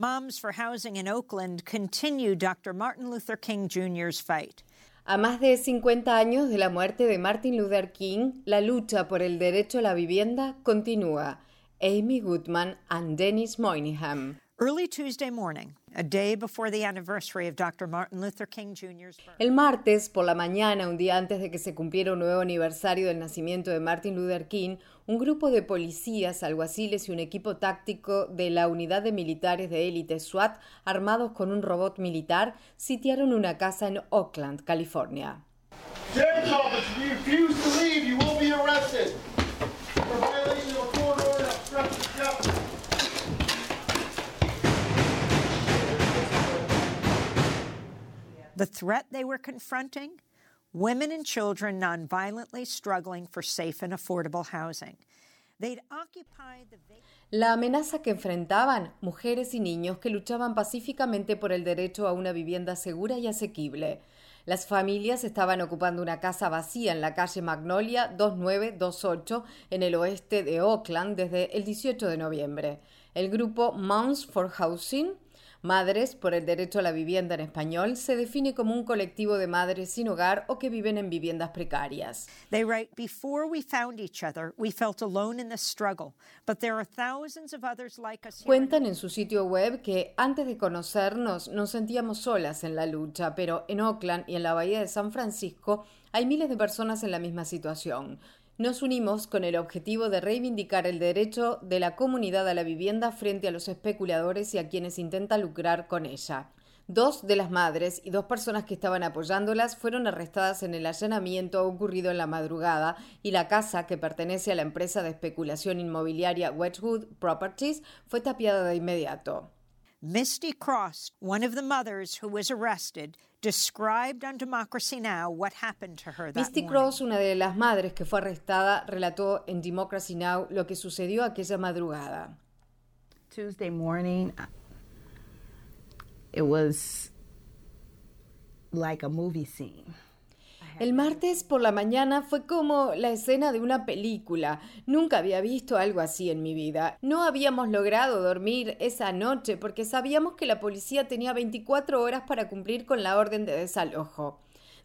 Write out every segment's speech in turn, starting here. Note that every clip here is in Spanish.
Moms for Housing in Oakland continue Dr. Martin Luther King Jr.'s fight. A más de 50 años de la muerte de Martin Luther King, la lucha por el derecho a la vivienda continúa. Amy Goodman and Dennis Moynihan. Early Tuesday morning, a day before the anniversary of Dr. Martin Luther King Jr.'s birth. El martes, por la mañana, un día antes de que se cumpliera un nuevo aniversario del nacimiento de Martin Luther King, un grupo de policías, alguaciles y un equipo táctico de la unidad de militares de élite SWAT, armados con un robot militar, sitiaron una casa en Oakland, California. The threat they were confronting? Women and children nonviolently struggling for safe and affordable housing. La amenaza que enfrentaban mujeres y niños que luchaban pacíficamente por el derecho a una vivienda segura y asequible. Las familias estaban ocupando una casa vacía en la calle Magnolia 2928 en el oeste de Oakland desde el 18 de noviembre. El grupo Moms for Housing Madres por el Derecho a la Vivienda en español se define como un colectivo de madres sin hogar o que viven en viviendas precarias. They write, Before we found each other, we felt alone in the struggle, but there are thousands of others like us. Cuentan en su sitio web que antes de conocernos nos sentíamos solas en la lucha, pero en Oakland y en la bahía de San Francisco hay miles de personas en la misma situación nos unimos con el objetivo de reivindicar el derecho de la comunidad a la vivienda frente a los especuladores y a quienes intentan lucrar con ella. Dos de las madres y dos personas que estaban apoyándolas fueron arrestadas en el allanamiento ocurrido en la madrugada y la casa, que pertenece a la empresa de especulación inmobiliaria Wedgwood Properties, fue tapiada de inmediato. Misty Cross, one of the mothers who was arrested, described on Democracy Now what happened to her that Misty Cross, una de las madres que fue arrestada, relató en Democracy Now lo que sucedió aquella madrugada. Tuesday morning, it was like a movie scene. El martes por la mañana fue como la escena de una película. Nunca había visto algo así en mi vida. No habíamos logrado dormir esa noche porque sabíamos que la policía tenía 24 horas para cumplir con la orden de desalojo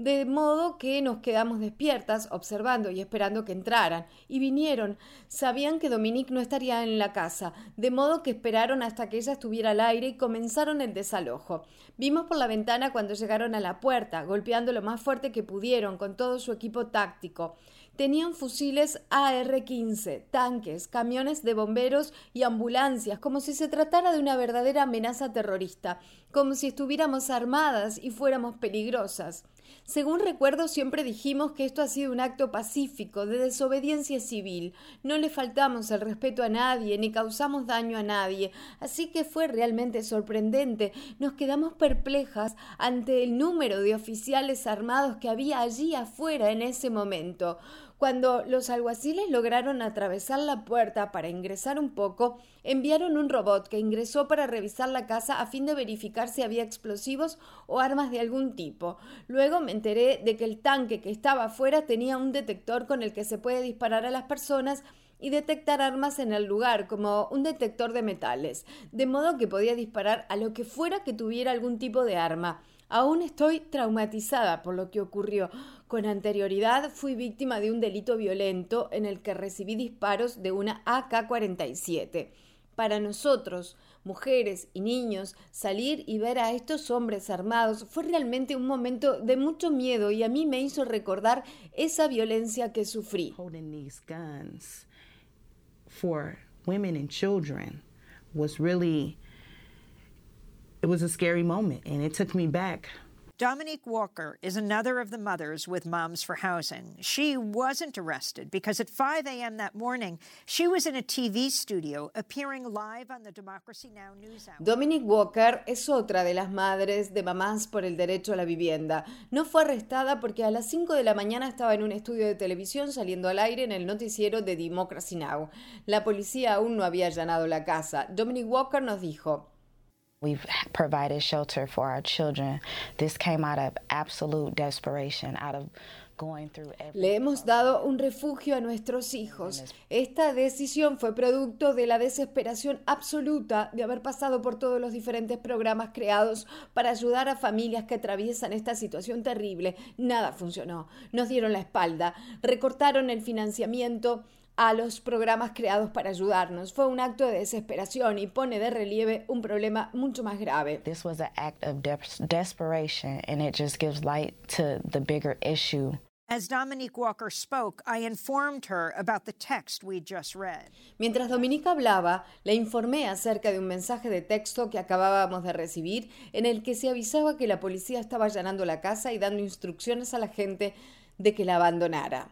de modo que nos quedamos despiertas, observando y esperando que entraran, y vinieron. Sabían que Dominique no estaría en la casa, de modo que esperaron hasta que ella estuviera al aire y comenzaron el desalojo. Vimos por la ventana cuando llegaron a la puerta, golpeando lo más fuerte que pudieron con todo su equipo táctico. Tenían fusiles AR-15, tanques, camiones de bomberos y ambulancias, como si se tratara de una verdadera amenaza terrorista, como si estuviéramos armadas y fuéramos peligrosas. Según recuerdo, siempre dijimos que esto ha sido un acto pacífico, de desobediencia civil. No le faltamos el respeto a nadie, ni causamos daño a nadie. Así que fue realmente sorprendente. Nos quedamos perplejas ante el número de oficiales armados que había allí afuera en ese momento. Cuando los alguaciles lograron atravesar la puerta para ingresar un poco, enviaron un robot que ingresó para revisar la casa a fin de verificar si había explosivos o armas de algún tipo. Luego me enteré de que el tanque que estaba afuera tenía un detector con el que se puede disparar a las personas y detectar armas en el lugar, como un detector de metales, de modo que podía disparar a lo que fuera que tuviera algún tipo de arma. Aún estoy traumatizada por lo que ocurrió. Con anterioridad fui víctima de un delito violento en el que recibí disparos de una AK-47. Para nosotros, mujeres y niños, salir y ver a estos hombres armados fue realmente un momento de mucho miedo y a mí me hizo recordar esa violencia que sufrí. Holding these guns for women and children was really it was a scary moment and it took me back. Dominique Walker is another of the mothers with Moms for Housing. She wasn't arrested because at 5 a.m. that morning, she was in a TV studio appearing live on the Democracy Now! news hour. Dominique Walker es otra de las madres de mamás por el derecho a la vivienda. No fue arrestada porque a las 5 de la mañana estaba en un estudio de televisión saliendo al aire en el noticiero de Democracy Now! La policía aún no había allanado la casa. Dominique Walker nos dijo, We've provided shelter for our children. This came out of absolute desperation, out of Le hemos dado un refugio a nuestros hijos. Esta decisión fue producto de la desesperación absoluta de haber pasado por todos los diferentes programas creados para ayudar a familias que atraviesan esta situación terrible. Nada funcionó. Nos dieron la espalda, recortaron el financiamiento a los programas creados para ayudarnos. Fue un acto de desesperación y pone de relieve un problema mucho más grave. This was an act of desperation and it just gives light to the bigger issue. As Dominique Walker spoke, I informed her about the text we just read. Mientras Dominique hablaba, le informé acerca de un mensaje de texto que acabábamos de recibir en el que se avisaba que la policía estaba allanando la casa y dando instrucciones a la gente de que la abandonara.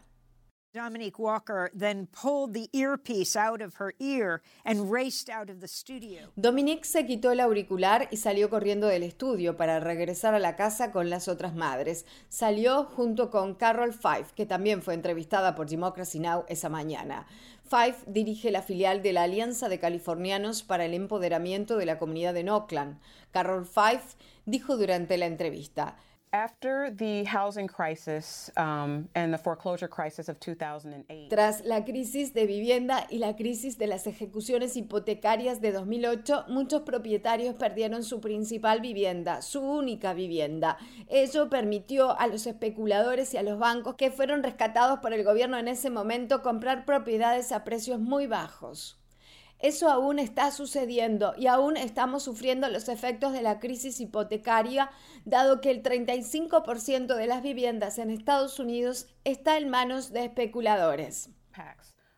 Dominique Walker then pulled the earpiece out of her ear and raced out of the studio. Dominique se quitó el auricular y salió corriendo del estudio para regresar a la casa con las otras madres. Salió junto con Carol Fife, que también fue entrevistada por Democracy Now! esa mañana. Fife dirige la filial de la Alianza de Californianos para el Empoderamiento de la Comunidad de Oakland. Carol Fife dijo durante la entrevista, After the housing crisis and the foreclosure crisis of 2008. Tras la crisis de vivienda y la crisis de las ejecuciones hipotecarias de 2008, muchos propietarios perdieron su principal vivienda, su única vivienda. Ello permitió a los especuladores y a los bancos que fueron rescatados por el gobierno en ese momento comprar propiedades a precios muy bajos. Eso aún está sucediendo y aún estamos sufriendo los efectos de la crisis hipotecaria, dado que el 35% de las viviendas en Estados Unidos está en manos de especuladores.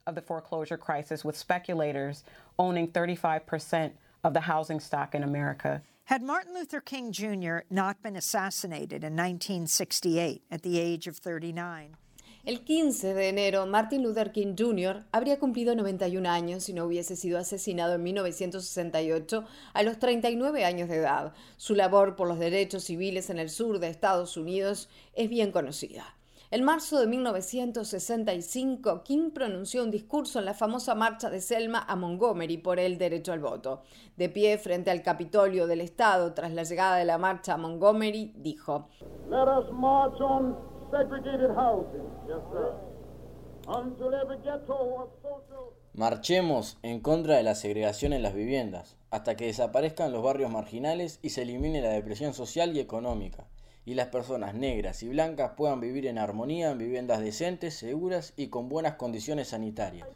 Of the foreclosure crisis with speculators owning 35% of the housing stock in America. Had Martin Luther King Jr. not been assassinated in 1968 at the age of 39, el 15 de enero, Martin Luther King Jr. habría cumplido 91 años si no hubiese sido asesinado en 1968 a los 39 años de edad. Su labor por los derechos civiles en el sur de Estados Unidos es bien conocida. En marzo de 1965, King pronunció un discurso en la famosa marcha de Selma a Montgomery por el derecho al voto. De pie frente al Capitolio del Estado tras la llegada de la marcha a Montgomery, dijo: Marchemos en contra de la segregación en las viviendas, hasta que desaparezcan los barrios marginales y se elimine la depresión social y económica, y las personas negras y blancas puedan vivir en armonía en viviendas decentes, seguras y con buenas condiciones sanitarias.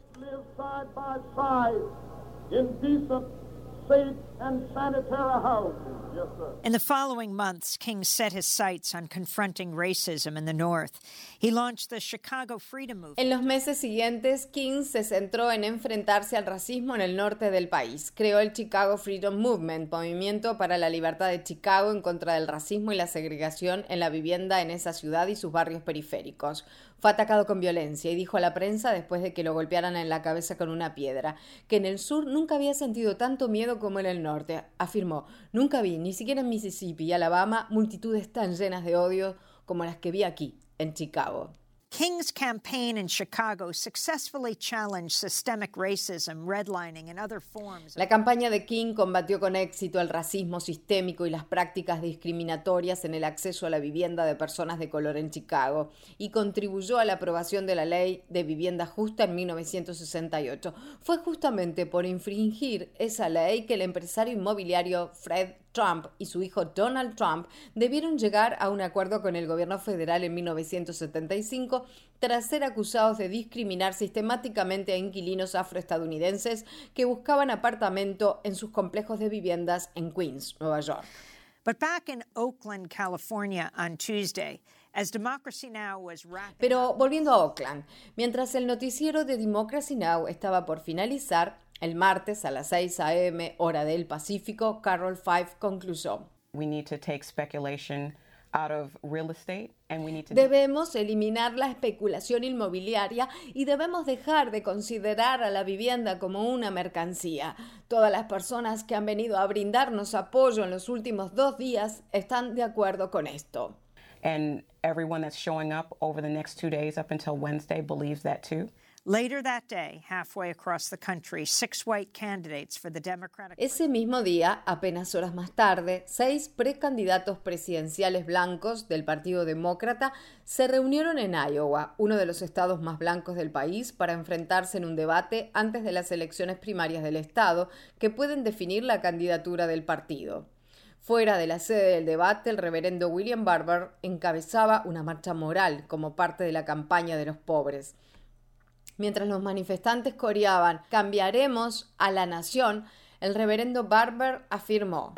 In the following months, King set his sights on confronting racism in the North. He launched the Chicago Freedom Movement. En los meses siguientes, King se centró en enfrentarse al racismo en el norte del país. Creó el Chicago Freedom Movement, movimiento para la libertad de Chicago en contra del racismo y la segregación en la vivienda en esa ciudad y sus barrios periféricos. Fue atacado con violencia y dijo a la prensa después de que lo golpearan en la cabeza con una piedra, que en el sur nunca había sentido tanto miedo como en el norte. Afirmó, nunca vi, ni siquiera en Mississippi y Alabama, multitudes tan llenas de odio como las que vi aquí, en Chicago. King's campaign in Chicago successfully challenged systemic racism, redlining, and other forms. La campaña de King combatió con éxito el racismo sistémico y las prácticas discriminatorias en el acceso a la vivienda de personas de color en Chicago y contribuyó a la aprobación de la ley de vivienda justa en 1968. Fue justamente por infringir esa ley que el empresario inmobiliario Fred Trump y su hijo Donald Trump debieron llegar a un acuerdo con el gobierno federal en 1975 tras ser acusados de discriminar sistemáticamente a inquilinos afroestadounidenses que buscaban apartamento en sus complejos de viviendas en Queens, Nueva York. Pero volviendo a Oakland, mientras el noticiero de Democracy Now estaba por finalizar, el martes a las 6 a.m. hora del Pacífico, Carol Five concluyó. Debemos eliminar la especulación inmobiliaria y debemos dejar de considerar a la vivienda como una mercancía. Todas las personas que han venido a brindarnos apoyo en los últimos dos días están de acuerdo con esto. And everyone that's showing up over the next two days up until Wednesday believes that too. Ese mismo día, apenas horas más tarde, seis precandidatos presidenciales blancos del Partido Demócrata se reunieron en Iowa, uno de los estados más blancos del país, para enfrentarse en un debate antes de las elecciones primarias del estado que pueden definir la candidatura del partido. Fuera de la sede del debate, el reverendo William Barber encabezaba una marcha moral como parte de la campaña de los pobres. Mientras los manifestantes coreaban Cambiaremos a la nación, el reverendo Barber afirmó.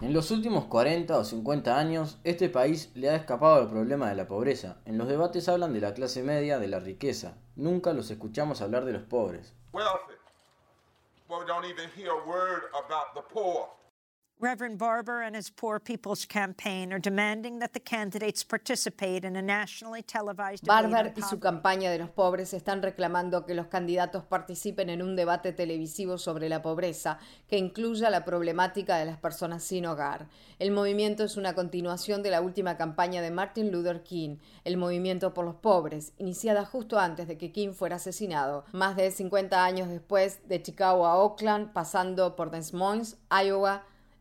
En los últimos 40 o 50 años, este país le ha escapado al problema de la pobreza. En los debates hablan de la clase media, de la riqueza. Nunca los escuchamos hablar de los pobres. Reverend Barber and his Poor People's Campaign are demanding that the candidates participate in a nationally televised Barber y su campaña de los pobres están reclamando que los candidatos participen en un debate televisivo sobre la pobreza que incluya la problemática de las personas sin hogar. El movimiento es una continuación de la última campaña de Martin Luther King, el movimiento por los pobres, iniciada justo antes de que King fuera asesinado, más de 50 años después de Chicago a Oakland, pasando por Des Moines, Iowa,